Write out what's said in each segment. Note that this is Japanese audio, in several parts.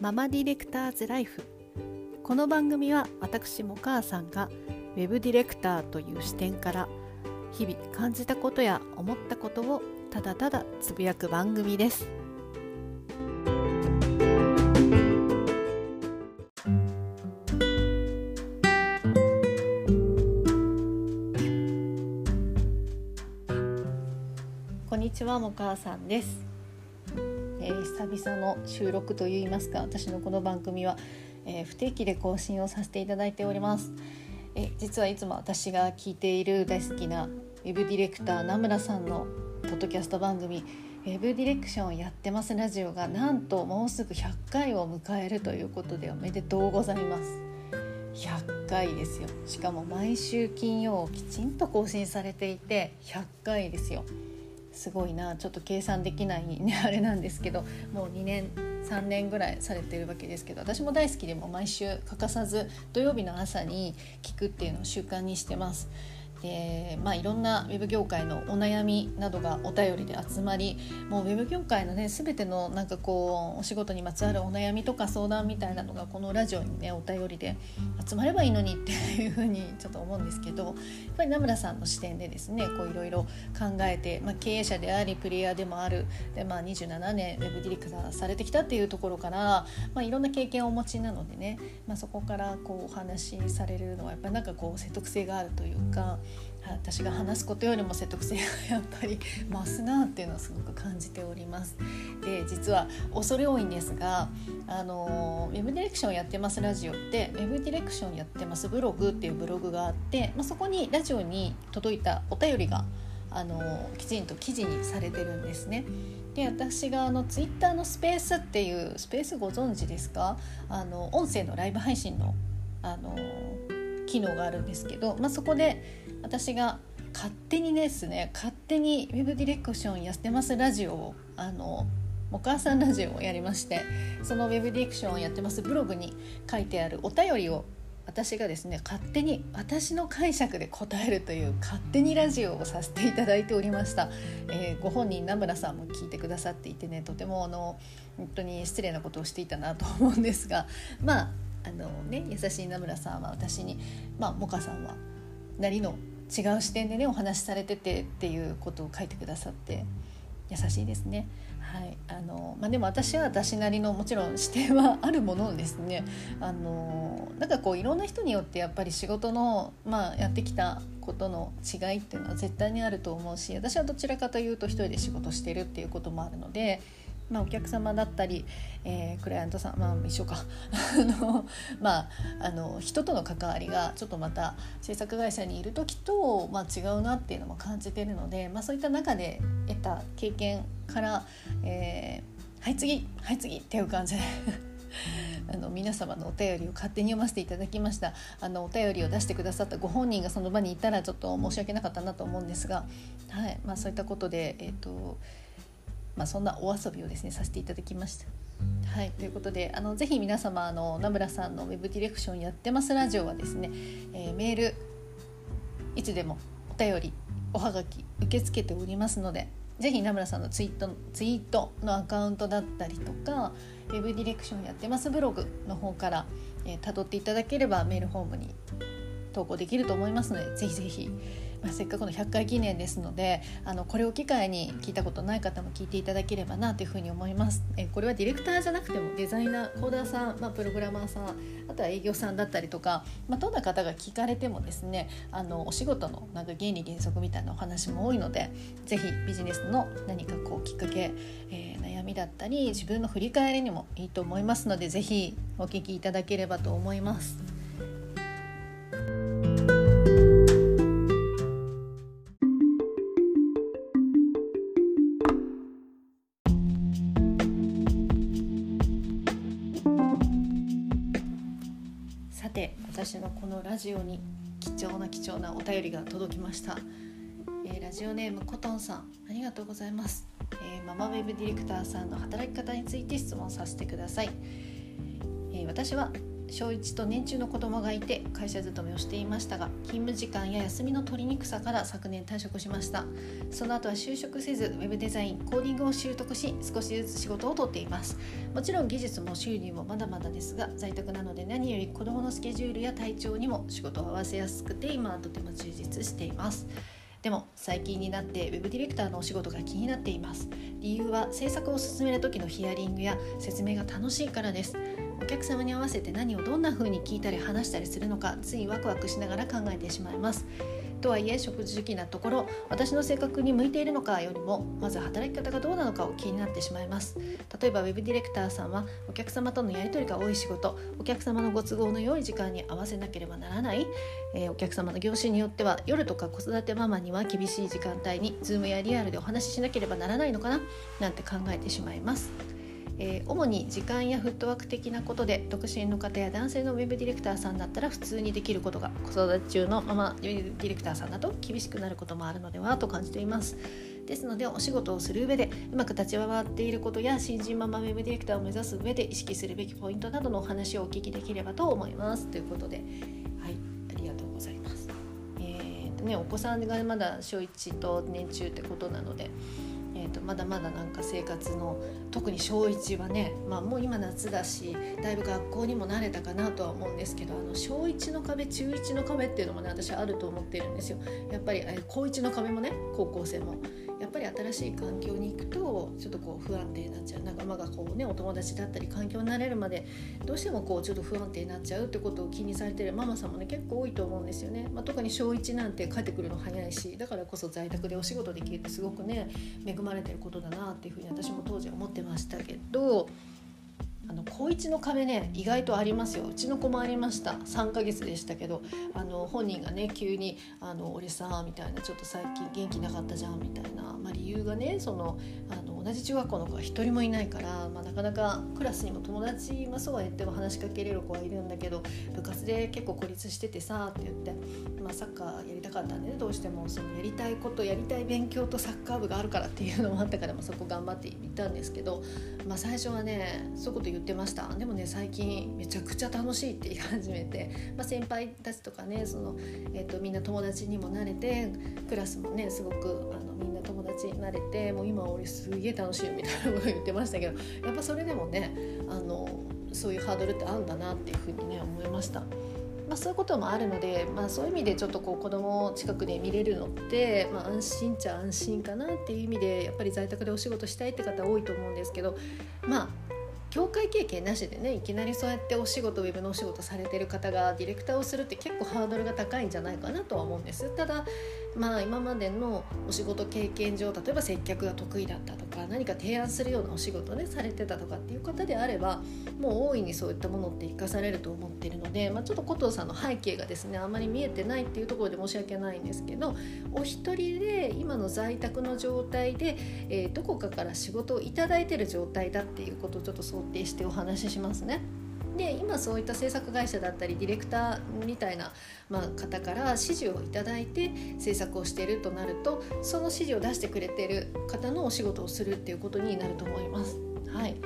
ママディレクターズライフ。この番組は私も母さんがウェブディレクターという視点から日々感じたことや思ったことをただただつぶやく番組です。こんにちはも母さんです、久々の収録といいますか私のこの番組は、えー、不定期で更新をさせていただいております、え、実はいつも私が聞いている大好きなウェブディレクター名村さんのポッドキャスト番組ウェブディレクションやってますラジオがなんともうすぐ100回を迎えるということでおめでとうございます。100回ですよ。しかも毎週金曜きちんと更新されていて100回ですよ。すごいなちょっと計算できないね あれなんですけどもう2年3年ぐらいされてるわけですけど私も大好きでも毎週欠かさず土曜日の朝に聞くっていうのを習慣にしてます。でまあ、いろんなウェブ業界のお悩みなどがお便りで集まりもうウェブ業界のね全てのなんかこうお仕事にまつわるお悩みとか相談みたいなのがこのラジオにねお便りで集まればいいのにっていうふうにちょっと思うんですけどやっぱり名村さんの視点でですねこういろいろ考えて、まあ、経営者でありプレイヤーでもあるで、まあ、27年ウェブディレクターされてきたっていうところから、まあ、いろんな経験をお持ちなのでね、まあ、そこからこうお話しされるのはやっぱりなんかこう説得性があるというか。私が話すことよりも説得性がやっぱり増すなっていうのをすごく感じております。で実は恐れ多いんですがあのウェブディレクションやってますラジオってウェブディレクションやってますブログっていうブログがあって、まあ、そこにラジオに届いたお便りがあのきちんと記事にされてるんですね。で私があのツイッターのスペースっていうスペースご存知ですか？あの音声のライブ配信のあの機能があるんですけど、まあ、そこで私が勝手にですね勝手にウェブディレクションやってますラジオをあのお母さんラジオをやりましてそのウェブディレクションをやってますブログに書いてあるお便りを私がですね勝手に私の解釈で答えるという勝手にラジオをさせていただいておりました、えー、ご本人名村さんも聞いてくださっていてねとてもあの本当に失礼なことをしていたなと思うんですがまああのね優しい名村さんは私にまあモカさんはなりの違う視点でねお話しされててっていうことを書いてくださって優しいですね。はいあのまあ、でも私は私なりのもちろん視点はあるものですねあのなんかこういろんな人によってやっぱり仕事の、まあ、やってきたことの違いっていうのは絶対にあると思うし私はどちらかというと一人で仕事してるっていうこともあるのでまあ、お客様だったり、えー、クライアントさん、まあ、一緒か。あの、まあ、あの人との関わりがちょっとまた制作会社にいる時と、まあ、違うなっていうのも感じてるので、まあ、そういった中で得た経験から、えー、はい次はい次っていう感じで あの皆様のお便りを勝手に読ませていただきました。あのお便りを出してくださったご本人がその場にいたらちょっと申し訳なかったなと思うんですが、はいまあ、そういったことで、えーとまあ、そんなお遊びをですねさせていただきました。はい、ということであのぜひ皆様あの名村さんのウェブディレクションやってますラジオはですね、えー、メールいつでもお便りおはがき受け付けておりますのでぜひ名村さんのツイートツイートのアカウントだったりとかウェブディレクションやってますブログの方からえー、辿っていただければメールフォームに投稿できると思いますのでぜひぜひまあ、せっかくの100回記念ですのであのこれを機会に聞いたことない方も聞いていただければなというふうに思います。えこれはディレクターじゃなくてもデザイナーコーダーさん、まあ、プログラマーさんあとは営業さんだったりとか、まあ、どんな方が聞かれてもですねあのお仕事のなんか原理原則みたいなお話も多いので是非ビジネスの何かこうきっかけ、えー、悩みだったり自分の振り返りにもいいと思いますので是非お聞きいただければと思います。私のこのラジオに貴重な貴重なお便りが届きました、えー、ラジオネームコトンさんありがとうございます、えー、ママウェブディレクターさんの働き方について質問させてください、えー、私は小1と年中の子供がいて会社勤めをしていましたが勤務時間や休みの取りにくさから昨年退職しました。その後は就職せずウェブデザインコーディングを習得し少しずつ仕事をとっています。もちろん技術も収入もまだまだですが在宅なので何より子供のスケジュールや体調にも仕事を合わせやすくて今はとても充実しています。でも最近になってウェブディレクターのお仕事が気になっています。理由は制作を進める時のヒアリングや説明が楽しいからです。お客様に合わせて何をどんな風に聞いたり話したりするのかついワクワクしながら考えてしまいます。とはいえ食事時なところ私の性格に向いているのかよりもまず働き方がどうなのかを気になってしまいます。例えば Web ディレクターさんはお客様とのやり取りが多い仕事お客様のご都合の良い時間に合わせなければならない、えー、お客様の業種によっては夜とか子育てママには厳しい時間帯に Zoom やリアルでお話ししなければならないのかななんて考えてしまいます。えー、主に時間やフットワーク的なことで独身の方や男性のウェブディレクターさんだったら普通にできることが子育て中のママウェブディレクターさんだと厳しくなることもあるのではと感じています。ですのでお仕事をする上でうまく立ち回っていることや新人ママウェブディレクターを目指す上で意識するべきポイントなどのお話をお聞きできればと思います。ということではいありがとうございます。えーとねお子さんがまだ小1と年中ってことなのでーと、まだまだなんか生活の特に小1はね、まあ、もう今夏だしだいぶ学校にも慣れたかなとは思うんですけどあの小1の壁中1の壁っていうのもね私はあると思ってるんですよ。やっぱり高1の壁もね高校生もやっぱり新しい環境に行くとちょっとこう不安定になっちゃう。仲間がこうねお友達だったり環境になれるまでどうしてもこうちょっと不安定になっちゃうってことを気にされてるママさんもね結構多いと思うんですよね、まあ、特に小1なんて帰ってくるの早いしだからこそ在宅でお仕事できるってすごくね恵まれてることだなっていうふうに私も当時は思ってましたけどあの高1の壁ね意外とありますよ。うちの子もありました。3ヶ月でしたけどあの本人がね急に「あの俺さ」みたいな「ちょっと最近元気なかったじゃん」みたいな、まあ、理由がねそのあの同じ中学校の子が1人もいないから、まあ、なかなかクラスにも友達、まあ、そうは言っても話しかけれる子はいるんだけど部活で結構孤立しててさって言って、まあ、サッカーやりたかったんでね。どうしてもそのやりたいことやりたい勉強とサッカー部があるからっていうのもあったから、まあ、そこ頑張っていったんですけど、まあ、最初はねそういうこと言ってましたでもね最近めちゃくちゃ楽しいって言い始めて、まあ、先輩たちとかねその、えーと、みんな友達にもなれてクラスもねすごくあのみんな友達になれてもう今俺すげえ楽しいみたいなこと言ってましたけどやっぱそれでもねあのそういうハードルってあるんだなっていうふうにね思いました。まあ、そういうこともあるので、まあ、そういう意味でちょっとこう子供を近くで見れるのって、まあ、安心っちゃ安心かなっていう意味でやっぱり在宅でお仕事したいって方多いと思うんですけどまあ業界経験なしでねいきなりそうやってお仕事ウェブのお仕事されてる方がディレクターをするって結構ハードルが高いんじゃないかなとは思うんです。ただまあ今までのお仕事経験上例えば接客が得意だったとか何か提案するようなお仕事ねされてたとかっていう方であればもう大いにそういったものって生かされると思っているので、まあ、ちょっと古藤さんの背景がですねあまり見えてないっていうところで申し訳ないんですけどお一人で今の在宅の状態で、えー、どこかから仕事を頂いてる状態だっていうことをちょっと想定してお話ししますね。で今そういった制作会社だったりディレクターみたいな、まあ、方から指示を頂いて制作をしているとなるとその指示を出してくれてる方のお仕事をするっていうことになると思います。はい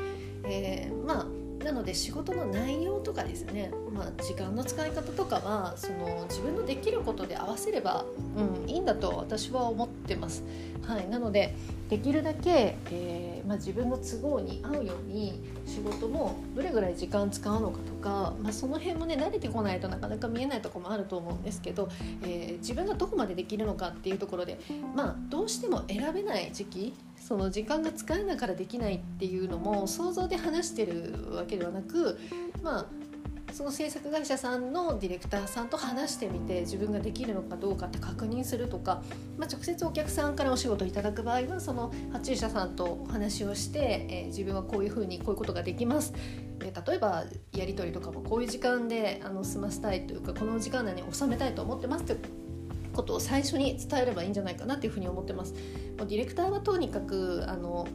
えー、まあなので仕事の内容とかですね、まあ、時間の使い方とかはその自分のできることで合わせれば、うん、いいんだと私は思ってます。はい、なのでできるだけ、えーまあ、自分の都合に合うように仕事もどれぐらい時間使うのかとか、まあ、その辺もね慣れてこないとなかなか見えないとこもあると思うんですけど、えー、自分がどこまでできるのかっていうところで、まあ、どうしても選べない時期その時間が使えないからできないっていうのも想像で話してるわけではなくまあその制作会社さんのディレクターさんと話してみて自分ができるのかどうかって確認するとか、まあ、直接お客さんからお仕事いただく場合はその発注者さんとお話をして、えー、自分はこういうふうにこういうことができます、えー、例えばやり取りとかもこういう時間であの済ませたいというかこの時間内に収めたいと思ってますってことを最初に伝えればいいんじゃないかなっていうふうに思ってます。もうディレクターはとにかくあの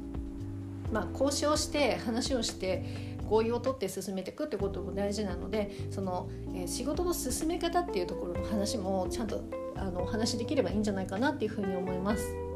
まあ、交渉して話をして合意を取って進めていくってことも大事なのでその、えー、仕事の進め方っていうところの話もちゃんとあのお話できればいいんじゃないかなっていうふうに思います。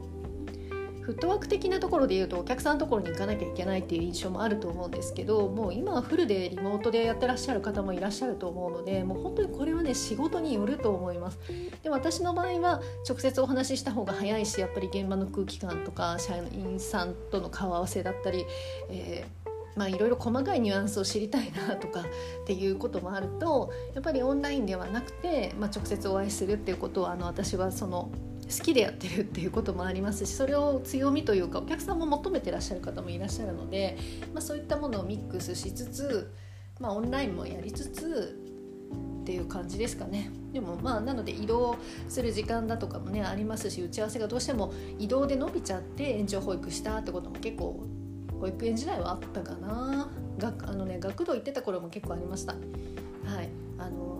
フットワーク的なところで言うとお客さんのところに行かなきゃいけないっていう印象もあると思うんですけどもう今はフルでリモートでやってらっしゃる方もいらっしゃると思うのでもう本当にこれはね仕事によると思います。で私の場合は直接お話しした方が早いしやっぱり現場の空気感とか社員さんとの顔合わせだったり、えーまあ、いろいろ細かいニュアンスを知りたいなとかっていうこともあるとやっぱりオンラインではなくて、まあ、直接お会いするっていうことはあの私はその好きでやってるっていうこともありますしそれを強みというかお客さんも求めてらっしゃる方もいらっしゃるので、まあ、そういったものをミックスしつつ、まあ、オンラインもやりつつっていう感じですかね。でもまあなので移動する時間だとかもねありますし打ち合わせがどうしても移動で伸びちゃって延長保育したってことも結構保育園時代はあったかな。学あのね学童行ってた頃も結構ありました。はい。あの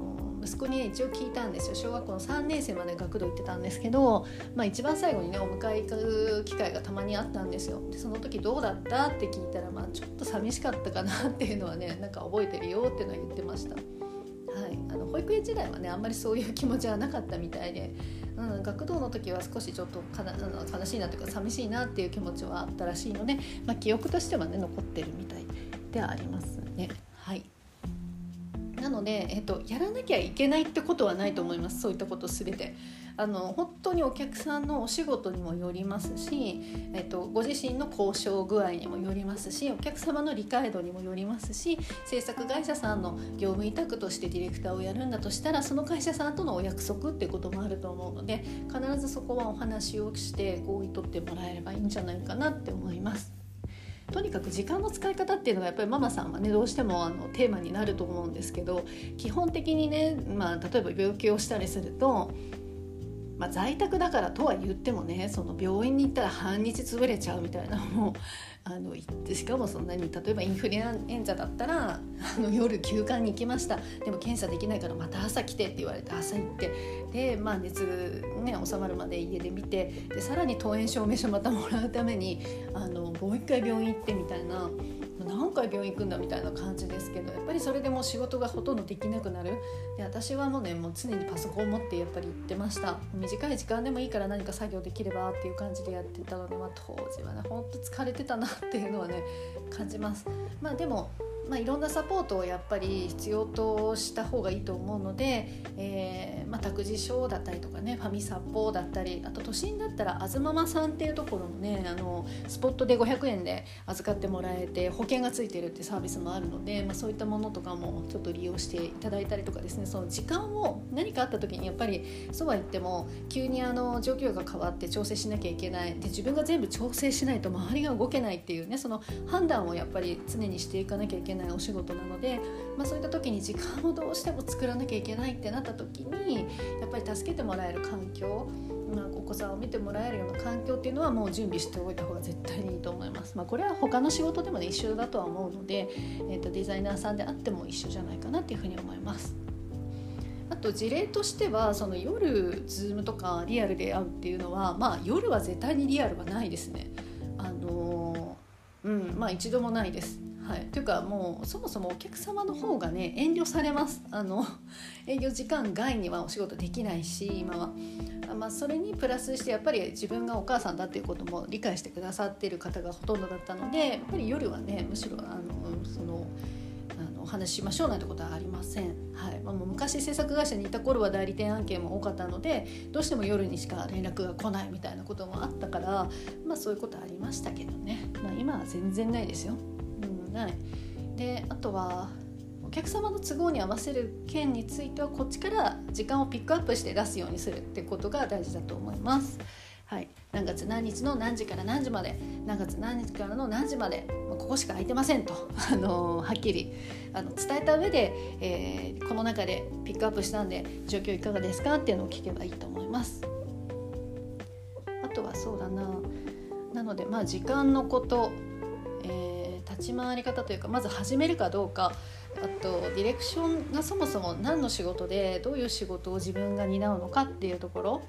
息子に一応聞いたんですよ小学校の3年生まで学童行ってたんですけど、まあ、一番最後にねお迎え行く機会がたまにあったんですよでその時どうだったって聞いたら、まあ、ちょっと寂しかったかなっていうのはね なんか覚えてるよっていうのは言ってました。はい、あの保育園時代はねあんまりそういう気持ちはなかったみたいで、うん、学童の時は少しちょっとかな悲しいなというか寂しいなっていう気持ちはあったらしいので、まあ、記憶としてはね残ってるみたいではありますね。ので、えっと、やらなきゃいけないってことはないと思いますそういったこと全て。あの本当にお客さんのお仕事にもよりますし、えっと、ご自身の交渉具合にもよりますしお客様の理解度にもよりますし制作会社さんの業務委託としてディレクターをやるんだとしたらその会社さんとのお約束っていうこともあると思うので必ずそこはお話をして合意取ってもらえればいいんじゃないかなって思います。とにかく時間の使い方っていうのがやっぱりママさんはねどうしてもあのテーマになると思うんですけど基本的にね、まあ、例えば病気をしたりするとまあ、在宅だからとは言ってもねその病院に行ったら半日潰れちゃうみたいな もあの行ってしかもそんなに例えばインフルエンザだったらあの夜休館に行きました。でも検査できないからまた朝来てって言われて朝行って。で、まあ、熱、ね、収まるまで家で見てでさらに登園証明書またもらうためにあのもう一回病院行ってみたいな。何回病院行くんだみたいな感じですけどやっぱりそれでもう仕事がほとんどできなくなる。で私はもうねもう常にパソコンを持ってやっぱり行ってました。短い時間でもいいから何か作業できればっていう感じでやってたので、まあ、当時はねほんと疲れてたなっていうのはね感じます。まあでもまあ、いろんなサポートをやっぱり必要とした方がいいと思うので、えーまあ、託児所だったりとかねファミサポだったりあと都心だったらあずままさんっていうところもねあのスポットで500円で預かってもらえて保険がついてるってサービスもあるので、まあ、そういったものとかもちょっと利用していただいたりとかですね。その時間を何かあった時にやっぱりそうは言っても急にあの状況が変わって調整しなきゃいけない。で自分が全部調整しないと周りが動けないっていうねその判断をやっぱり常にしていかなきゃいけない。ないお仕事なので、まあ、そういった時に時間をどうしても作らなきゃいけないってなった時にやっぱり助けてもらえる環境まあ、お子さんを見てもらえるような環境っていうのはもう準備しておいた方が絶対にいいと思います。まあ、これは他の仕事でもね一緒だとは思うので、えー、とデザイナーさんであっても一緒じゃないかなっていうふうに思います。あと事例としてはその夜 Zoom とかリアルで会うっていうのは、まあ、夜は絶対にリアルはないですね。あのー、うんまあ一度もないです。はい、というかもうそもそもお客様の方がね遠慮されます。あの 営業時間外にはお仕事できないし今は、まあ、それにプラスしてやっぱり自分がお母さんだっていうことも理解してくださっている方がほとんどだったのでやっぱり夜はねむしろあのそのあのお話ししましょうなんてことはありません、はい。まあ、もう昔制作会社にいた頃は代理店案件も多かったのでどうしても夜にしか連絡が来ないみたいなこともあったから、まあ、そういうことありましたけどね、まあ、今は全然ないですよ。ないであとはお客様の都合に合わせる件についてはこっちから時間をピックアップして出すようにするってことが大事だと思います。はい、何月何日の何時から何時まで何月何日からの何時までここしか空いてませんと、あのはっきりあの伝えた上で、えー、この中でピックアップしたんで状況いかがですかっていうのを聞けばいいと思います。あとはそうだななのでまあ時間のこと立ち回り方というかまず始めるかどうかあとディレクションがそもそも何の仕事でどういう仕事を自分が担うのかっていうところ、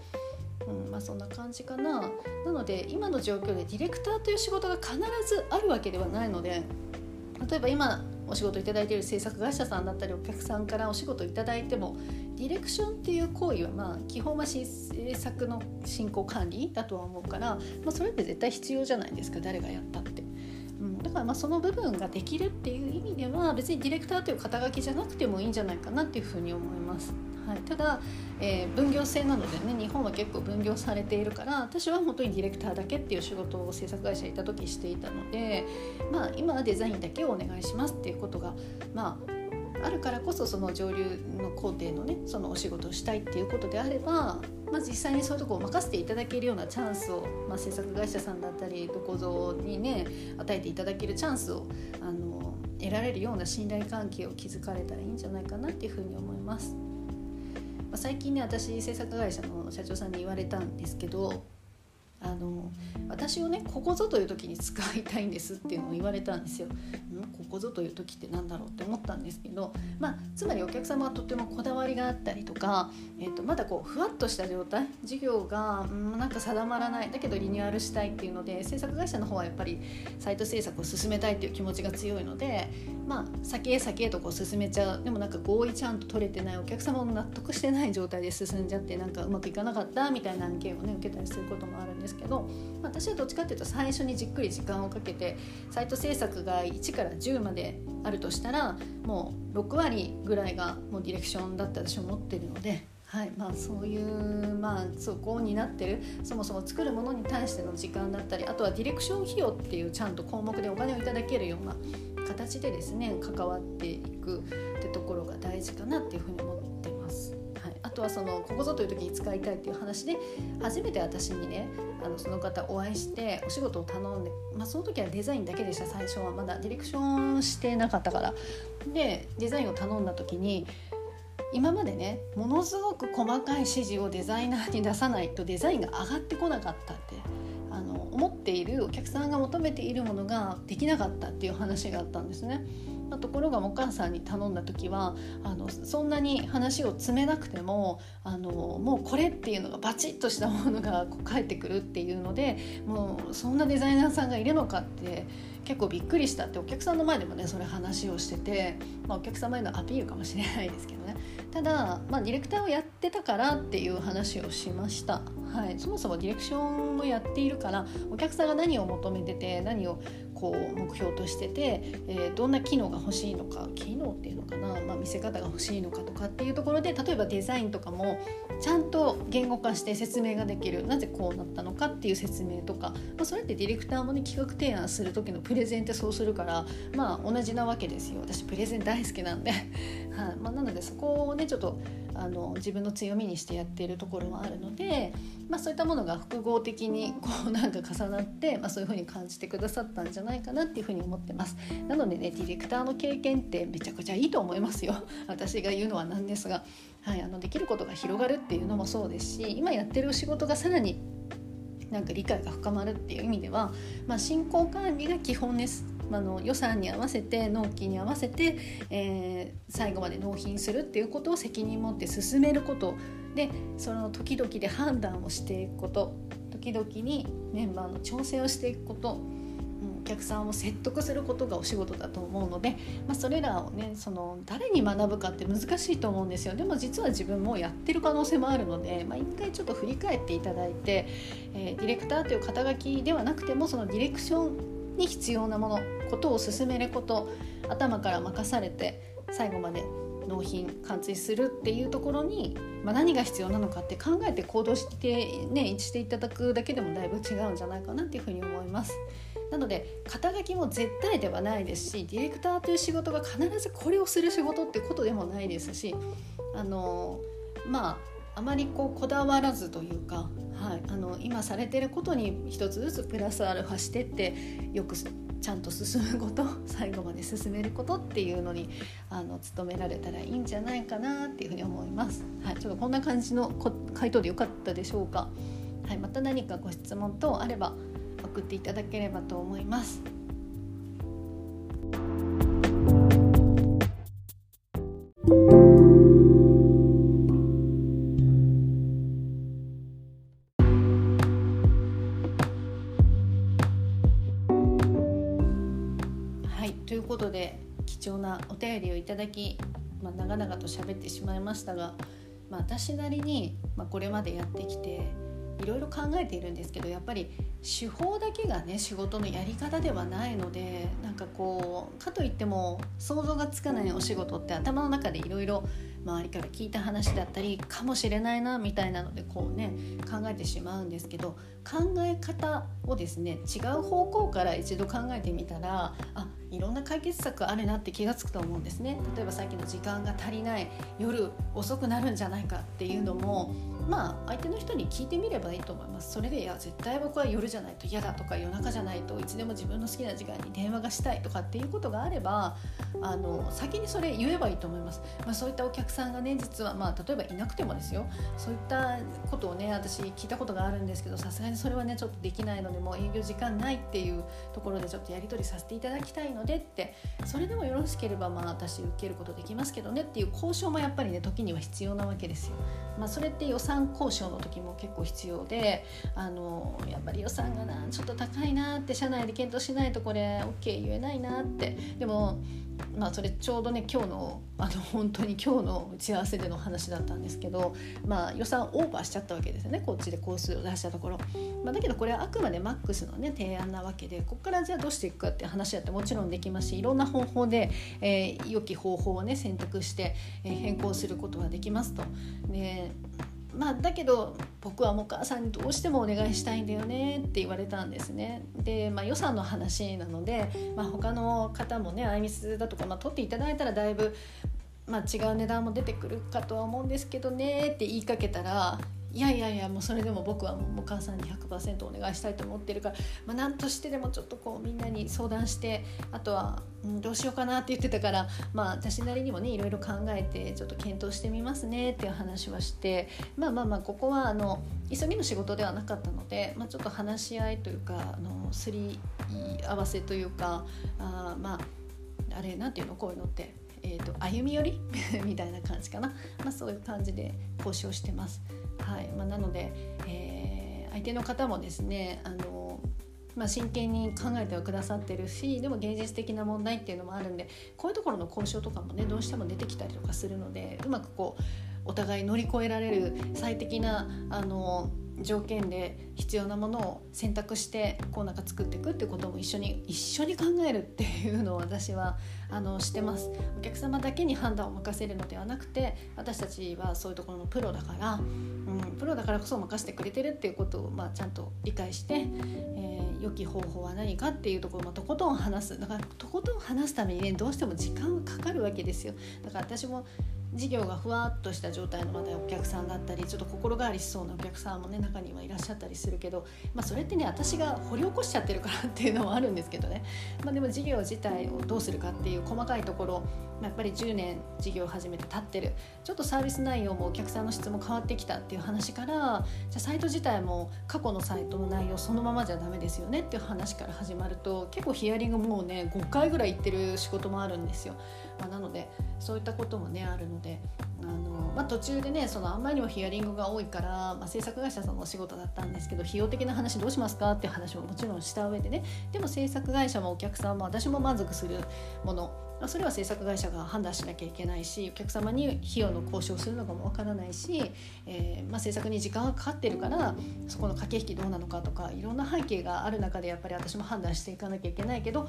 うんまあ、そんな感じかな。なので今の状況でディレクターという仕事が必ずあるわけではないので例えば今お仕事いただいている制作会社さんだったりお客さんからお仕事いただいてもディレクションっていう行為はまあ基本は制作の進行管理だとは思うから、まあ、それって絶対必要じゃないですか誰がやったって。だからまあその部分ができるっていう意味では別にディレクターという肩書きじゃなくてもいいんじゃないかなっていうふうに思います。はい、ただ、えー、分業制なのでね日本は結構分業されているから私は本当にディレクターだけっていう仕事を制作会社にいた時していたので、まあ、今はデザインだけをお願いしますっていうことが、まあ、あるからこそその上流の工程のねそのお仕事をしたいっていうことであれば、まあ、実際にそういうとこを任せていただけるようなチャンスを、まあ、制作会社さんだったりどこぞにね与えていただけるチャンスをあの得られるような信頼関係を築かれたらいいんじゃないかなっていうふうに思います。ま、最近ね私制作会社の社長さんに言われたんですけどあの私をねここぞという時に使いたいんですっていうのを言われたんですよ。ここぞという時って何だろうって思ったんですけど、まあ、つまりお客様はとってもこだわりがあったりとか、えー、とまだこうふわっとした状態事業が、うん、なんか定まらないだけどリニューアルしたいっていうので制作会社の方はやっぱりサイト制作を進めたいっていう気持ちが強いので、まあ、先へ先へとこう進めちゃうでもなんか合意ちゃんと取れてないお客様も納得してない状態で進んじゃってなんかうまくいかなかったみたいな案件をね受けたりすることもあるんですけど、私はどっちかっていうと最初にじっくり時間をかけてサイト制作が1から10まであるとしたらもう6割ぐらいがもうディレクションだって私は思ってるので。はいまあ、そういう、まあ、そこになってるそもそも作るものに対しての時間だったりあとはディレクション費用っていうちゃんと項目でお金をいただけるような形でですね関わっていくってところが大事かなっていうふうに思って。とはそのここぞという時に使いたいっていう話で初めて私にねあのその方お会いしてお仕事を頼んで、まあ、その時はデザインだけでした最初はまだディレクションしてなかったからでデザインを頼んだ時に今までねものすごく細かい指示をデザイナーに出さないとデザインが上がってこなかったってあの思っているお客さんが求めているものができなかったっていう話があったんですね。ところがお母さんに頼んだ時はあのそんなに話を詰めなくてもあのもうこれっていうのがバチッとしたものがこう返ってくるっていうのでもうそんなデザイナーさんがいるのかって結構びっくりしたってお客さんの前でもねそれ話をしてて、まあ、お客様へのアピールかもしれないですけどね。ただ、まあ、ディレクターをやってたからっていう話をしました、はい、そもそもディレクションをやっているからお客さんが何を求めてて何をこう目標としてて、えー、どんな機能が欲しいのか機能っていうのかな、まあ、見せ方が欲しいのかとかっていうところで例えばデザインとかもちゃんと言語化して説明ができる。なぜこうなったのかっていう説明とか、まあ、それってディレクターもね企画提案する時のプレゼンってそうするからまあ同じなわけですよ。私プレゼン大好きなんで、はい。まあ、なのでそこをねちょっとあの自分の強みにしてやっているところはあるので、まあ、そういったものが複合的にこうなんか重なって、まあ、そういうふうに感じてくださったんじゃないかなっていうふうに思ってます。なのでねディレクターの経験ってめちゃくちゃいいと思いますよ。私が言うのはなんですが、はい、あのできることが広がるっていうのもそうですし今やってる仕事がさらになんか理解が深まるっていう意味では、まあ、進行管理が基本です。あの予算に合わせて納期に合わせて、えー、最後まで納品するっていうことを責任持って進めることでその時々で判断をしていくこと時々にメンバーの調整をしていくことお客さんを説得することがお仕事だと思うので、まあ、それらをねその誰に学ぶかって難しいと思うんですよ。でも実は自分もやってる可能性もあるので、まあ、一回ちょっと振り返っていただいて、えー、ディレクターという肩書きではなくてもそのディレクションに必要なものことを進めること頭から任されて最後まで納品完遂するっていうところに、まあ、何が必要なのかって考えて行動してねしていただくだけでもだいぶ違うんじゃないかなっていうふうに思います。なので肩書きも絶対ではないですしディレクターという仕事が必ずこれをする仕事ってことでもないですしあのまああまりこうこだわらずというか、はい、あの今されてることに一つずつプラスアルファしてってよくちゃんと進むこと最後まで進めることっていうのにあの努められたらいいんじゃないかなっていうふうに思います。はい、ちょっとこんな感じの回答でよかったでしょうか。はい、また何かご質問等あれば送っていただければと思います。貴重なお便りをいただき、まあ、長々と喋ってしまいましたがまあ、私なりに、まあ、これまでやってきていろいろ考えているんですけどやっぱり手法だけがね仕事のやり方ではないのでなんかこうかといっても想像がつかないお仕事って頭の中でいろいろ周りから聞いた話だったりかもしれないなみたいなのでこうね考えてしまうんですけど考え方をですね違う方向から一度考えてみたらあいろんな解決策あるなって気が付くと思うんですね。例えばさっきの時間が足りない夜遅くなるんじゃないかっていうのもまあ相手の人に聞いてみればいいと思います。それでいや絶対僕は夜じゃないと嫌だとか夜中じゃないといつでも自分の好きな時間に電話がしたいとかっていうことがあればあの先にそれ言えばいいと思います、まあ、そういったお客さんがね実はまあ例えばいなくてもですよ。そういったことをね私聞いたことがあるんですけどさすがにそれはねちょっとできないのでもう営業時間ないっていうところでちょっとやり取りさせていただきたいのででってそれでもよろしければまあ私受けることできますけどねっていう交渉もやっぱりね時には必要なわけですよ。まあ、それって予算交渉の時も結構必要であのやっぱり予算がなちょっと高いなって社内で検討しないとこれ OK 言えないなってでもまあそれちょうどね今日のあの本当に今日の打ち合わせでの話だったんですけど、まあ、予算オーバーしちゃったわけですよねこっちで工数を出したところ、まあ、だけどこれはあくまでマックスのね提案なわけでここからじゃあどうしていくかって話だってもちろんできますしいろんな方法で、えー、良き方法をね選択して、えー、変更することはできますと。でまあ、だけど僕はお母さんにどうしてもお願いしたいんだよねって言われたんですね。で、まあ、予算の話なので、まあ、他の方もねアイミスだとか、まあ、取っていただいたらだいぶ、まあ、違う値段も出てくるかとは思うんですけどねって言いかけたらいやいやいやもうそれでも僕はもうお母さんに100%お願いしたいと思ってるから、まあ、何としてでもちょっとこうみんなに相談してあとは、うん、どうしようかなって言ってたからまあ私なりにもねいろいろ考えてちょっと検討してみますねっていう話はしてまあまあまあここはあの急ぎの仕事ではなかったので、まあ、ちょっと話し合いというかあのすり合わせというかあまああれなんていうの？こういうのって。えーと、歩み寄り？みたいな感じかな、まあ、そういう感じで交渉してます。はい。まあ、なので、えー、相手の方もですねあの、まあ、真剣に考えてはくださってるしでも現実的な問題っていうのもあるんでこういうところの交渉とかもねどうしても出てきたりとかするのでうまくこうお互い乗り越えられる最適なあの条件で必要なものを選択してこうなんか作っていくってことも一緒に一緒に考えるっていうのを私はあのしてます。お客様だけに判断を任せるのではなくて私たちはそういうところのプロだから、うん、プロだからこそ任せてくれてるっていうことを、まあ、ちゃんと理解して、えー、良き方法は何かっていうところも、とことん話す。だからとことん話すためにねどうしても時間がかかるわけですよ。だから私も事業がふわっとした状態のまだお客さんだったりちょっと心変わりしそうなお客さんもね中にはいらっしゃったりするけど、まあ、それってね私が掘り起こしちゃってるからっていうのもあるんですけどね、まあ、でも事業自体をどうするかっていう細かいところやっぱり10年事業を始めて経ってるちょっとサービス内容もお客さんの質も変わってきたっていう話からじゃサイト自体も過去のサイトの内容そのままじゃダメですよねっていう話から始まると結構ヒアリングもうね5回ぐらい行ってる仕事もあるんですよ。まあ、なのでそういったこともねあるのであの、まあ、途中でねそのあんまりにもヒアリングが多いから、まあ、制作会社さんのお仕事だったんですけど費用的な話どうしますかっていう話ももちろんした上でねでも制作会社もお客さんも私も満足するものまそれは制作会社が判断しなきゃいけないしお客様に費用の交渉するのかもわからないし、えー、まあ、制作に時間がかかってるからそこの駆け引きどうなのかとかいろんな背景がある中でやっぱり私も判断していかなきゃいけないけど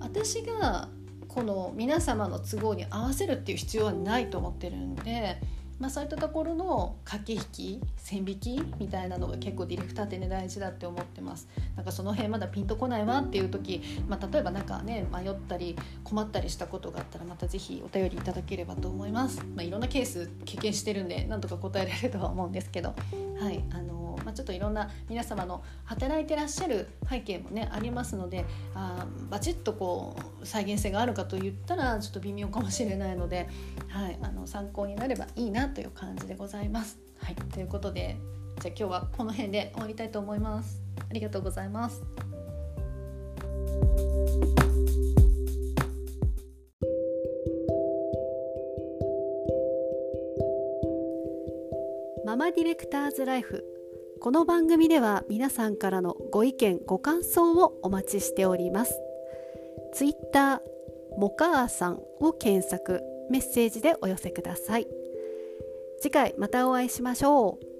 私がこの皆様の都合に合わせるっていう必要はないと思ってるんで。まあ、そういったところの駆け引き線引きみたいなのが結構ディレクターってね大事だって思ってます。なんかその辺まだピンとこないわっていう時、まあ、例えば何かね迷ったり困ったりしたことがあったらまた是非お便りいただければと思います、まあ、いろんなケース経験してるんでなんとか答えられるとは思うんですけど。はいあのまあ、ちょっといろんな皆様の働いてらっしゃる背景もねありますのであバチッとこう再現性があるかといったらちょっと微妙かもしれないので、はい、あの参考になればいいなという感じでございます。はい、ということでじゃあ今日はこの辺で終わりたいと思います。ありがとうございます。ママディレクターズライフこの番組では皆さんからのご意見ご感想をお待ちしております。ツイッターもかあさんを検索メッセージでお寄せください。次回またお会いしましょう。